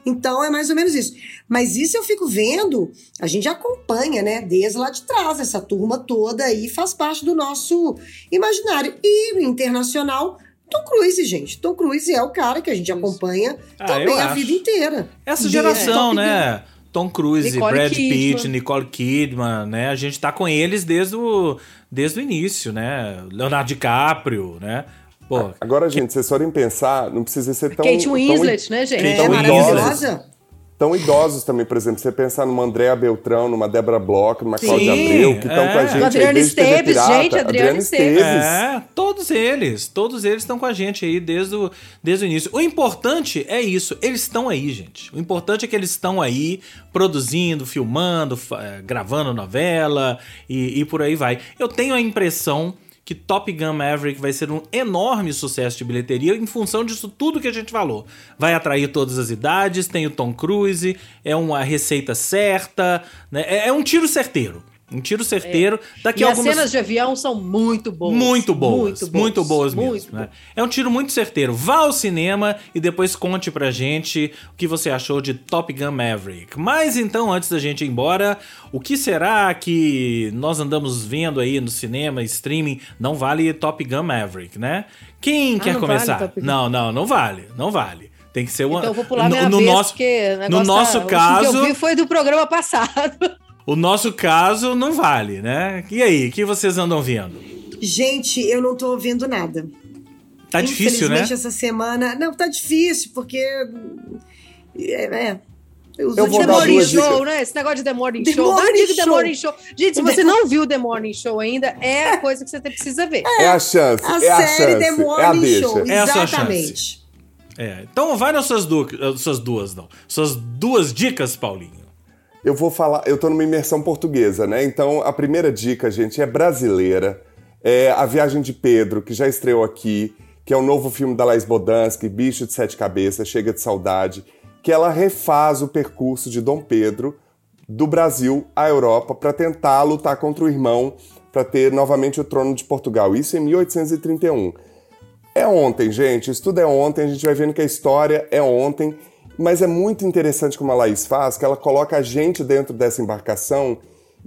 Então é mais ou menos isso. Mas isso eu fico vendo, a gente acompanha, né? Desde lá de trás, essa turma toda aí faz parte do nosso imaginário. E internacional, Tom Cruise, gente. Tom Cruise é o cara que a gente acompanha ah, também a vida inteira. Essa geração, né? Tom Cruise, Nicole Brad Kidman. Pitt, Nicole Kidman, né? A gente tá com eles desde o, desde o início, né? Leonardo DiCaprio, né? Pô, Agora, gente, vocês forem pensar, não precisa ser tão. Kate Winslet, tão, né, gente? É, maravilhosa tão idosos também, por exemplo, você pensar numa Andréa Beltrão, numa Débora Bloch, numa Sim, Cláudia Abreu, que estão é. com a gente. Adriana Esteves, gente, Adriana Esteves. É, todos eles, todos eles estão com a gente aí desde o, desde o início. O importante é isso, eles estão aí, gente. O importante é que eles estão aí produzindo, filmando, é, gravando novela e, e por aí vai. Eu tenho a impressão que Top Gun Maverick vai ser um enorme sucesso de bilheteria em função disso tudo que a gente falou. Vai atrair todas as idades, tem o Tom Cruise, é uma receita certa, né? é, é um tiro certeiro. Um tiro certeiro. É. Daqui e algumas... as cenas de avião são muito boas. Muito boas. Muito boas, muito boas mesmo. Muito né? É um tiro muito certeiro. Vá ao cinema e depois conte pra gente o que você achou de Top Gun Maverick. Mas então, antes da gente ir embora, o que será que nós andamos vendo aí no cinema, streaming? Não vale Top Gun Maverick, né? Quem ah, quer começar? Vale não, não, não vale. Não vale. Tem que ser uma. Então eu vou pular no, minha no vez, nosso, no nosso tá, caso. O que eu vi foi do programa passado. O nosso caso não vale, né? E aí, o que vocês andam vendo? Gente, eu não tô vendo nada. Tá difícil, né? essa semana. Não, tá difícil, porque. É. é. Eu vou The Morning Show, né? Esse negócio de The Morning the Show. Morning digo The Morning Show. Gente, se você não viu The Morning Show ainda, é a coisa que você precisa ver. É, é a chance. A é série a chance, The Morning é Show. É Exatamente. É, então vai nas suas, du suas duas, não. Suas duas dicas, Paulinho eu vou falar, eu tô numa imersão portuguesa, né? Então a primeira dica, gente, é brasileira. É A Viagem de Pedro, que já estreou aqui, que é o novo filme da Laís Bodansky, Bicho de Sete Cabeças, Chega de Saudade, que ela refaz o percurso de Dom Pedro do Brasil à Europa para tentar lutar contra o irmão para ter novamente o trono de Portugal. Isso em 1831. É ontem, gente. Isso tudo é ontem. A gente vai vendo que a história é ontem mas é muito interessante como a Laís faz, que ela coloca a gente dentro dessa embarcação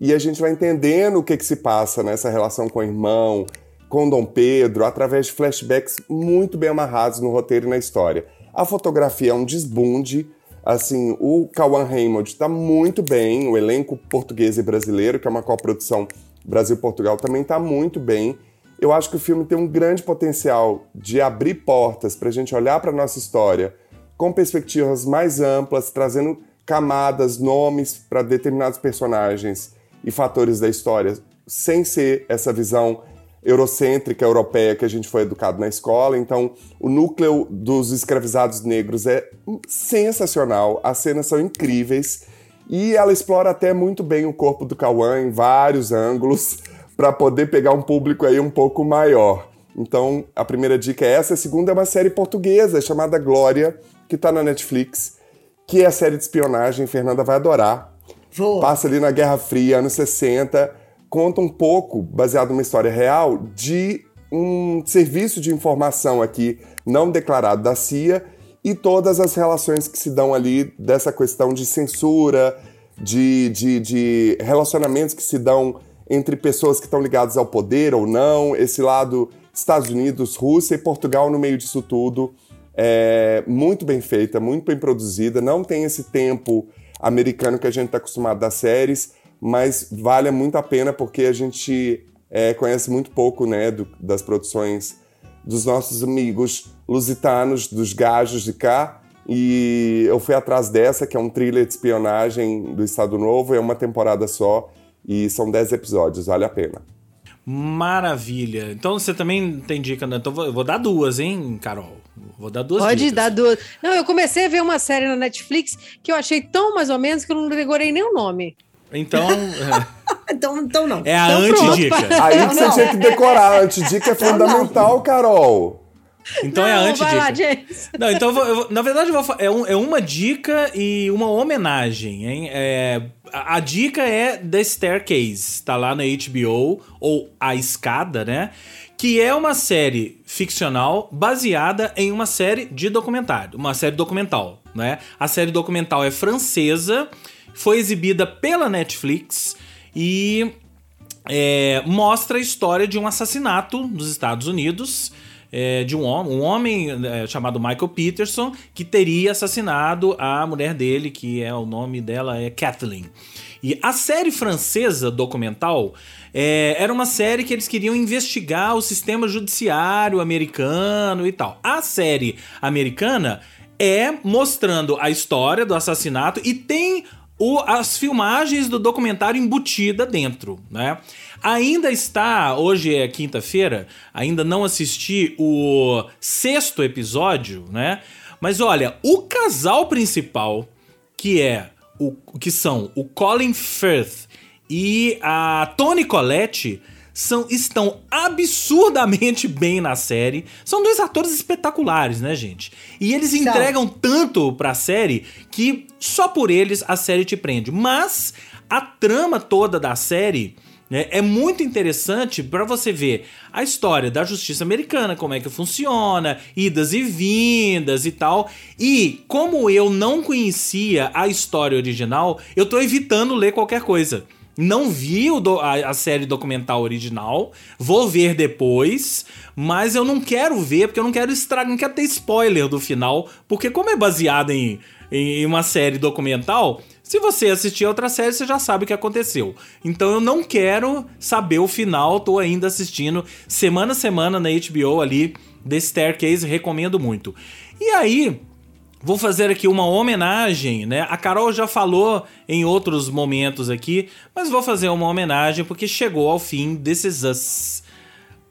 e a gente vai entendendo o que, que se passa nessa relação com o irmão, com Dom Pedro, através de flashbacks muito bem amarrados no roteiro e na história. A fotografia é um desbunde, assim, o Kawan Raymond está muito bem, o elenco português e brasileiro, que é uma coprodução Brasil-Portugal, também está muito bem. Eu acho que o filme tem um grande potencial de abrir portas para a gente olhar para nossa história com perspectivas mais amplas, trazendo camadas, nomes para determinados personagens e fatores da história, sem ser essa visão eurocêntrica europeia que a gente foi educado na escola. Então, o núcleo dos escravizados negros é sensacional, as cenas são incríveis e ela explora até muito bem o corpo do Cauã em vários ângulos para poder pegar um público aí um pouco maior. Então, a primeira dica é essa, a segunda é uma série portuguesa chamada Glória, que tá na Netflix, que é a série de espionagem, Fernanda vai adorar. Vou. Passa ali na Guerra Fria, anos 60, conta um pouco, baseado numa história real, de um serviço de informação aqui não declarado da CIA e todas as relações que se dão ali dessa questão de censura, de, de, de relacionamentos que se dão entre pessoas que estão ligadas ao poder ou não, esse lado Estados Unidos, Rússia e Portugal no meio disso tudo é muito bem feita, muito bem produzida, não tem esse tempo americano que a gente está acostumado das séries, mas vale muito a pena porque a gente é, conhece muito pouco né, do, das produções dos nossos amigos lusitanos, dos gajos de cá, e eu fui atrás dessa, que é um thriller de espionagem do Estado Novo, é uma temporada só, e são 10 episódios, vale a pena. Maravilha. Então você também tem dica, né? Então eu vou dar duas, hein, Carol? Vou dar duas Pode dicas. dar duas. Não, eu comecei a ver uma série na Netflix que eu achei tão mais ou menos que eu não decorei nem o nome. Então, Então, então não. é a Então antidica. Aí Não, que você não. tinha que decorar. A antidica é fundamental, Carol. Então é a Não, vai lá, antidica. James. Não, então eu vou- eu vou- na verdade eu vou, é, um- é uma dica e uma homenagem, hein? É, a, dica é The Staircase, tá lá na HBO, ou A Escada, né? Que é uma série ficcional baseada em uma série de documentário, uma série documental, né? A série documental é francesa, foi exibida pela Netflix e é, mostra a história de um assassinato nos Estados Unidos. É, de um homem, um homem é, chamado Michael Peterson que teria assassinado a mulher dele, que é o nome dela é Kathleen. E a série francesa documental é, era uma série que eles queriam investigar o sistema judiciário americano e tal. A série americana é mostrando a história do assassinato e tem o- as filmagens do documentário embutida dentro, né? Ainda está, hoje é quinta-feira, ainda não assisti o sexto episódio, né? Mas olha, o casal principal, que é o que são o Colin Firth e a Toni Collette, são, estão absurdamente bem na série. São dois atores espetaculares, né, gente? E eles São. entregam tanto pra série que só por eles a série te prende. Mas a trama toda da série é muito interessante pra você ver a história da justiça americana, como é que funciona, idas e vindas e tal. E como eu não conhecia a história original, eu tô evitando ler qualquer coisa. Não vi do- a, a série documental original, vou ver depois, mas eu não quero ver, porque eu não quero estragar, não quero ter spoiler do final, porque como é baseado em, em uma série documental, se você assistir a outra série, você já sabe o que aconteceu. Então eu não quero saber o final, tô ainda assistindo semana a semana na HBO ali, The Staircase, recomendo muito. E aí, Vou fazer aqui uma homenagem, né? A Carol já falou em outros momentos aqui, mas vou fazer uma homenagem porque chegou ao fim This Is Us.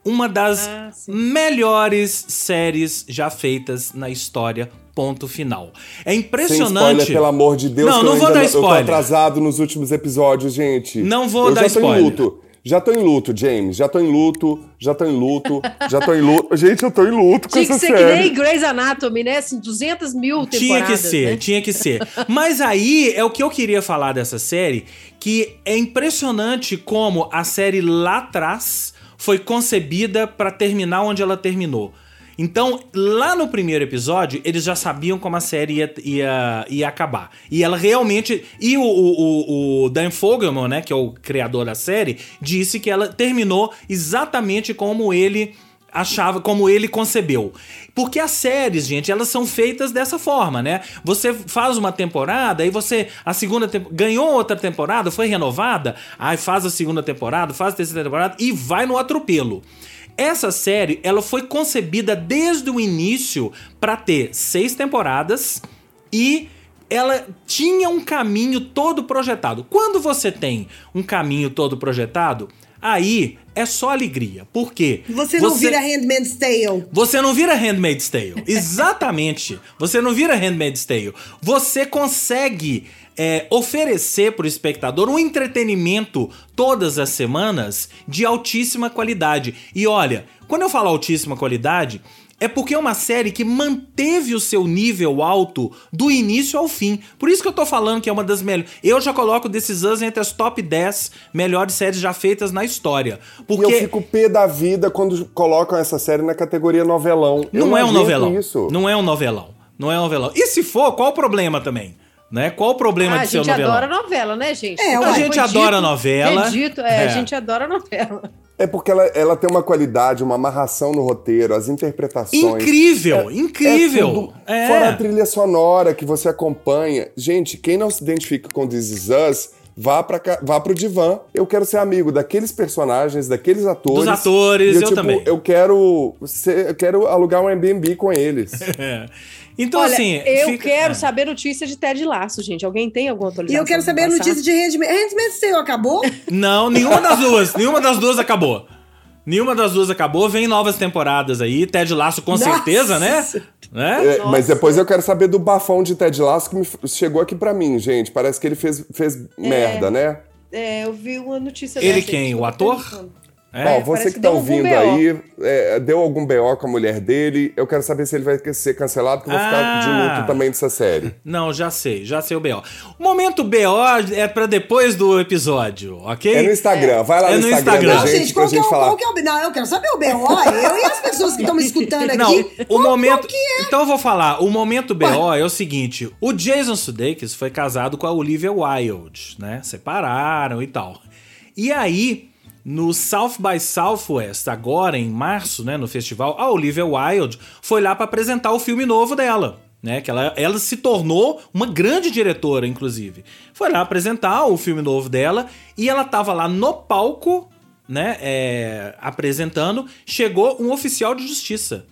Uma das Ah, melhores séries já feitas na história. Ponto final. É Sem impressionante. spoiler, pelo amor de Deus. Não, que não eu vou ainda dar Eu tô spoiler. atrasado nos últimos episódios, gente. Não vou eu dar já tô spoiler. em luto. Já tô em luto, James. Já tô em luto. Já tô em luto. já tô em luto. Gente, eu tô em luto com Tinha que essa ser que série. nem Grey's Anatomy, né? Assim, 200 mil temporadas. Tinha que ser, né? tinha que ser. Mas aí é o que eu queria falar dessa série, que é impressionante como a série lá atrás foi concebida pra terminar onde ela terminou. Então, lá no primeiro episódio, eles já sabiam como a série ia, ia, ia acabar. E ela realmente. E o, o, o, Dan Fogelman, né, que é o criador da série, disse que ela terminou exatamente como ele achava como ele concebeu. Porque as séries, gente, elas são feitas dessa forma, né? Você faz uma temporada, aí você a segunda ganhou outra temporada, foi renovada, aí faz a segunda temporada, faz a terceira temporada e vai no atropelo. Essa série, ela foi concebida desde o início para ter seis temporadas e ela tinha um caminho todo projetado. Quando você tem um caminho todo projetado, aí é só alegria. Por quê? Você não vira Handmaid's Tale. Você não vira Handmaid's Tale. Exatamente. Você não vira Handmaid's Tale. Você consegue é, oferecer para o espectador um entretenimento todas as semanas de altíssima qualidade. E olha, quando eu falo altíssima qualidade, é porque é uma série que manteve o seu nível alto do início ao fim. Por isso que eu tô falando que é uma das melhores. Eu já coloco Is Us entre as top 10 melhores séries já feitas na história. Porque E eu fico pé da vida quando colocam essa série na categoria novelão. Não é um novelão. Isso. Não é um novelão. Não é um novelão. E se for, qual o problema também? Né? Qual o problema Ah, a de ser um gente novelão? adora novela, né, gente? É, Foi a gente dito- adora novela. foi dito, é, É. a gente adora novela. É porque ela, ela tem uma qualidade, uma amarração no roteiro, as interpretações. Incrível, É incrível. tudo. É. Fora a trilha sonora que você acompanha. Gente, quem não se identifica com This Is Us, vá, cá, vá pro divã. Eu quero ser amigo daqueles personagens, daqueles atores. Dos atores, E eu também. Eu quero, ser, eu quero alugar um Airbnb com eles. É. Então, Olha, assim. eu fica- quero é. saber notícia de Ted Laço, gente. Alguém tem alguma E atualização? eu quero saber notícia de Handmaid's Handmaid's Tale. Acabou? Não, nenhuma das duas. nenhuma das duas acabou. Nenhuma das duas acabou. Vem novas temporadas aí. Ted Laço, com Nossa. certeza, né? né? É, mas depois eu quero saber do bafão de Ted Lasso que me chegou aqui pra mim, gente. Parece que ele fez, fez merda, né? É, eu vi uma notícia Ele dessa, quem? O ator? pensando. É. Ó, você que que tá ouvindo aí, é, deu algum BO com a mulher dele. Eu quero saber se ele vai ser cancelado, porque eu vou ficar de Ah. luto também dessa série. Não, já sei, já sei o BO. O momento BO é pra depois do episódio, ok? É no Instagram, vai lá É no no Instagram, Instagram. Não, gente, gente, pra qual que, é gente o, falar. qual que é o... Não, eu quero saber o B.O. Eu e as pessoas que estão me escutando aqui. Não, o qual- momento. qual que é? Então eu vou falar. O momento BO é o seguinte: o Jason Sudeikis foi casado com a Olivia Wilde, né? Separaram e tal. E aí, no South by Southwest, agora em março, né, no festival, a Olivia Wilde foi lá pra apresentar o filme novo dela. Né, que ela, ela se tornou uma grande diretora, inclusive. Foi lá apresentar o filme novo dela e ela tava lá no palco, né, é, apresentando. Chegou um oficial de justiça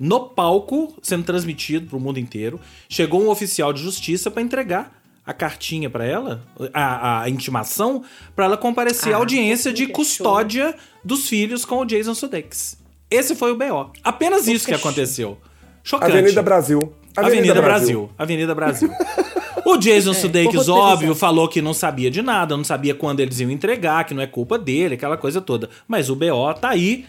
no palco, sendo transmitido pro mundo inteiro. Chegou um oficial de justiça pra entregar a cartinha pra ela, a, a intimação, pra ela comparecer à Ah, audiência de custódia dos filhos com o Jason Sudeikis. Esse foi o BO. Apenas isso que aconteceu. Chocante. Avenida Brasil. Avenida, Brasil. Avenida Brasil. O Jason Sudeikis, roteirizado. óbvio, falou que não sabia de nada, não sabia quando eles iam entregar, que não é culpa dele, aquela coisa toda. Mas o BO tá aí,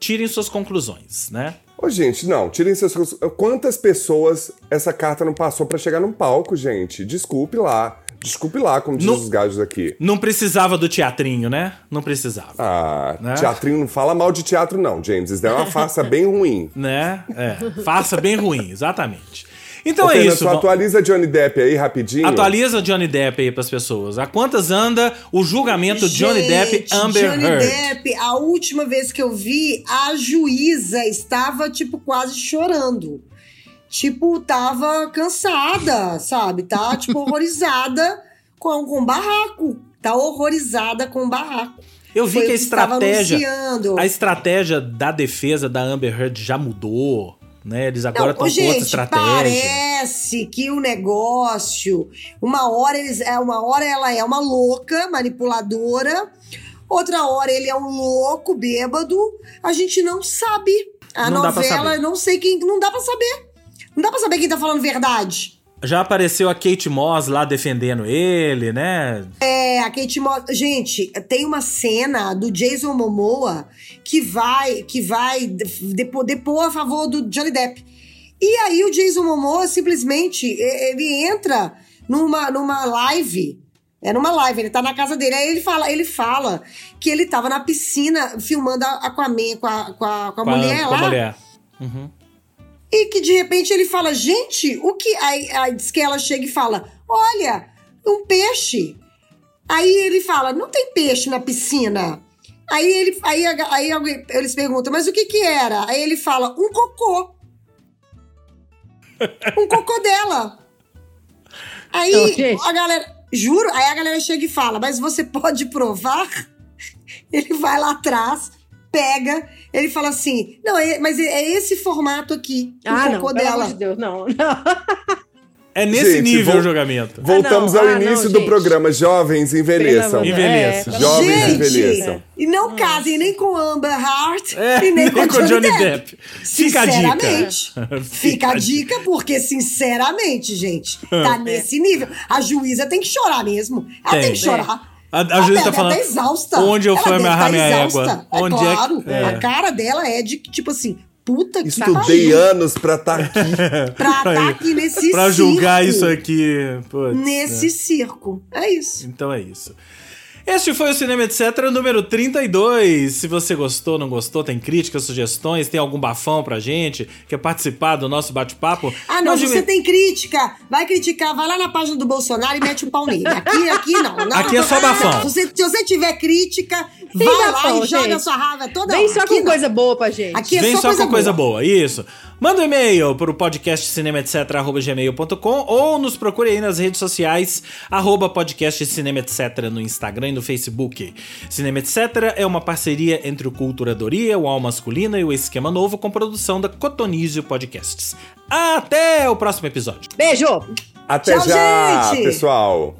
tirem suas conclusões, né? Ô, gente, não, tirem seus. Quantas pessoas essa carta não passou pra chegar num palco, gente? Desculpe lá. Desculpe lá, como diz No- os gajos aqui. Não precisava do teatrinho, né? Não precisava. Ah, Né? teatrinho não fala mal de teatro, não, James. Isso é uma farsa bem ruim. Né? É. Faça bem ruim, exatamente. Então Ô, é Fernando, isso. só atualiza Johnny Depp aí rapidinho. Atualiza Johnny Depp aí pras pessoas. A quantas anda o julgamento Johnny Depp Gente, Amber Johnny Heard? Depp, a última vez que eu vi, a juíza estava, tipo, quase chorando. Tipo, tava cansada, sabe? Tá, tipo, horrorizada com, com barraco. Tá horrorizada com barraco. Eu vi Foi que a o estava estratégia, a estratégia da defesa da Amber Heard já mudou, né? Eles agora estão com outra estratégia. parece que o negócio, uma hora eles, é uma hora ela é uma louca, manipuladora, outra hora ele é um louco, bêbado. A gente não sabe. A Não novela, não sei quem, não dá pra saber. Não dá pra saber quem tá falando verdade. Já apareceu a Kate Moss lá defendendo ele, né? É, a Kate Moss. Gente, tem uma cena do Jason Momoa que vai que vai depor, depor a favor do Johnny Depp. E aí o Jason Momoa simplesmente ele entra numa, numa live. É numa live, ele tá na casa dele. Aí ele fala, ele fala que ele tava na piscina filmando a Aquaman com a, com a, com a mulher com lá. a mulher. Uhum. E que de repente ele fala, gente, o que. Aí, aí diz que ela chega e fala: olha, um peixe. Aí ele fala: não tem peixe na piscina. Aí, ele, aí, aí alguém- eles perguntam, mas o que que era? Aí ele fala: um cocô. Um cocô dela. Aí gente. a galera. Juro, aí a galera chega e fala, mas você pode provar? Ele vai lá atrás, pega, ele fala assim: não, é- mas é- é esse formato aqui. Ah, não, pelo dela. amor de Deus, não, não. É nesse Gente, nível o julgamento. Voltamos Ah, não, ao ah, não, início do gente. programa. Jovens, envelheçam. Envelheçam. É, Jovens Gente, envelheçam. E não casem nem com Amber Heart É, e nem, com, Johnny, Depp. Fica a dica. Sinceramente. Fica a dica, porque, sinceramente, gente, tá nesse nível. A juíza tem que chorar mesmo. Ela tem, Tem. que chorar. A, a juíza tá falando. estar exausta. Onde eu Ela fui amarrar tá minha exausta. égua? É Onde é que- claro. é. A cara dela é de, tipo assim, puta que Estudei pariu. anos pra estar aqui. Pra estar aqui nesse Pra julgar circo. isso aqui. Putz, Nesse é. circo. É isso. Então é isso. Este foi o Cinema Etc. número 32. Se você gostou, não gostou, tem críticas, sugestões, tem algum bafão pra gente, quer participar do nosso bate-papo? Ah, não, se você me- tem crítica, vai criticar, vai lá na página do Bolsonaro e mete o pau nele. Aqui, aqui não. não Aqui é só bafão. Se você, se você tiver crítica, Tem vai bafão, lá e joga gente. sua raiva toda Vem hora. só Aqui com não. coisa boa pra gente. Aqui é Vem só, só coisa com coisa boa. boa, isso. Manda um e-mail para o podcast cinemaetc.gmail.com ou nos procure aí nas redes sociais, arroba podcast Cinema Etc. no Instagram e no Facebook. Cinema Etc. é uma parceria entre o Culturadoria, o Al Masculina e o Esquema Novo com produção da Cotonizio Podcasts. Até o próximo episódio. Beijo! Até Tchau, já, gente. pessoal.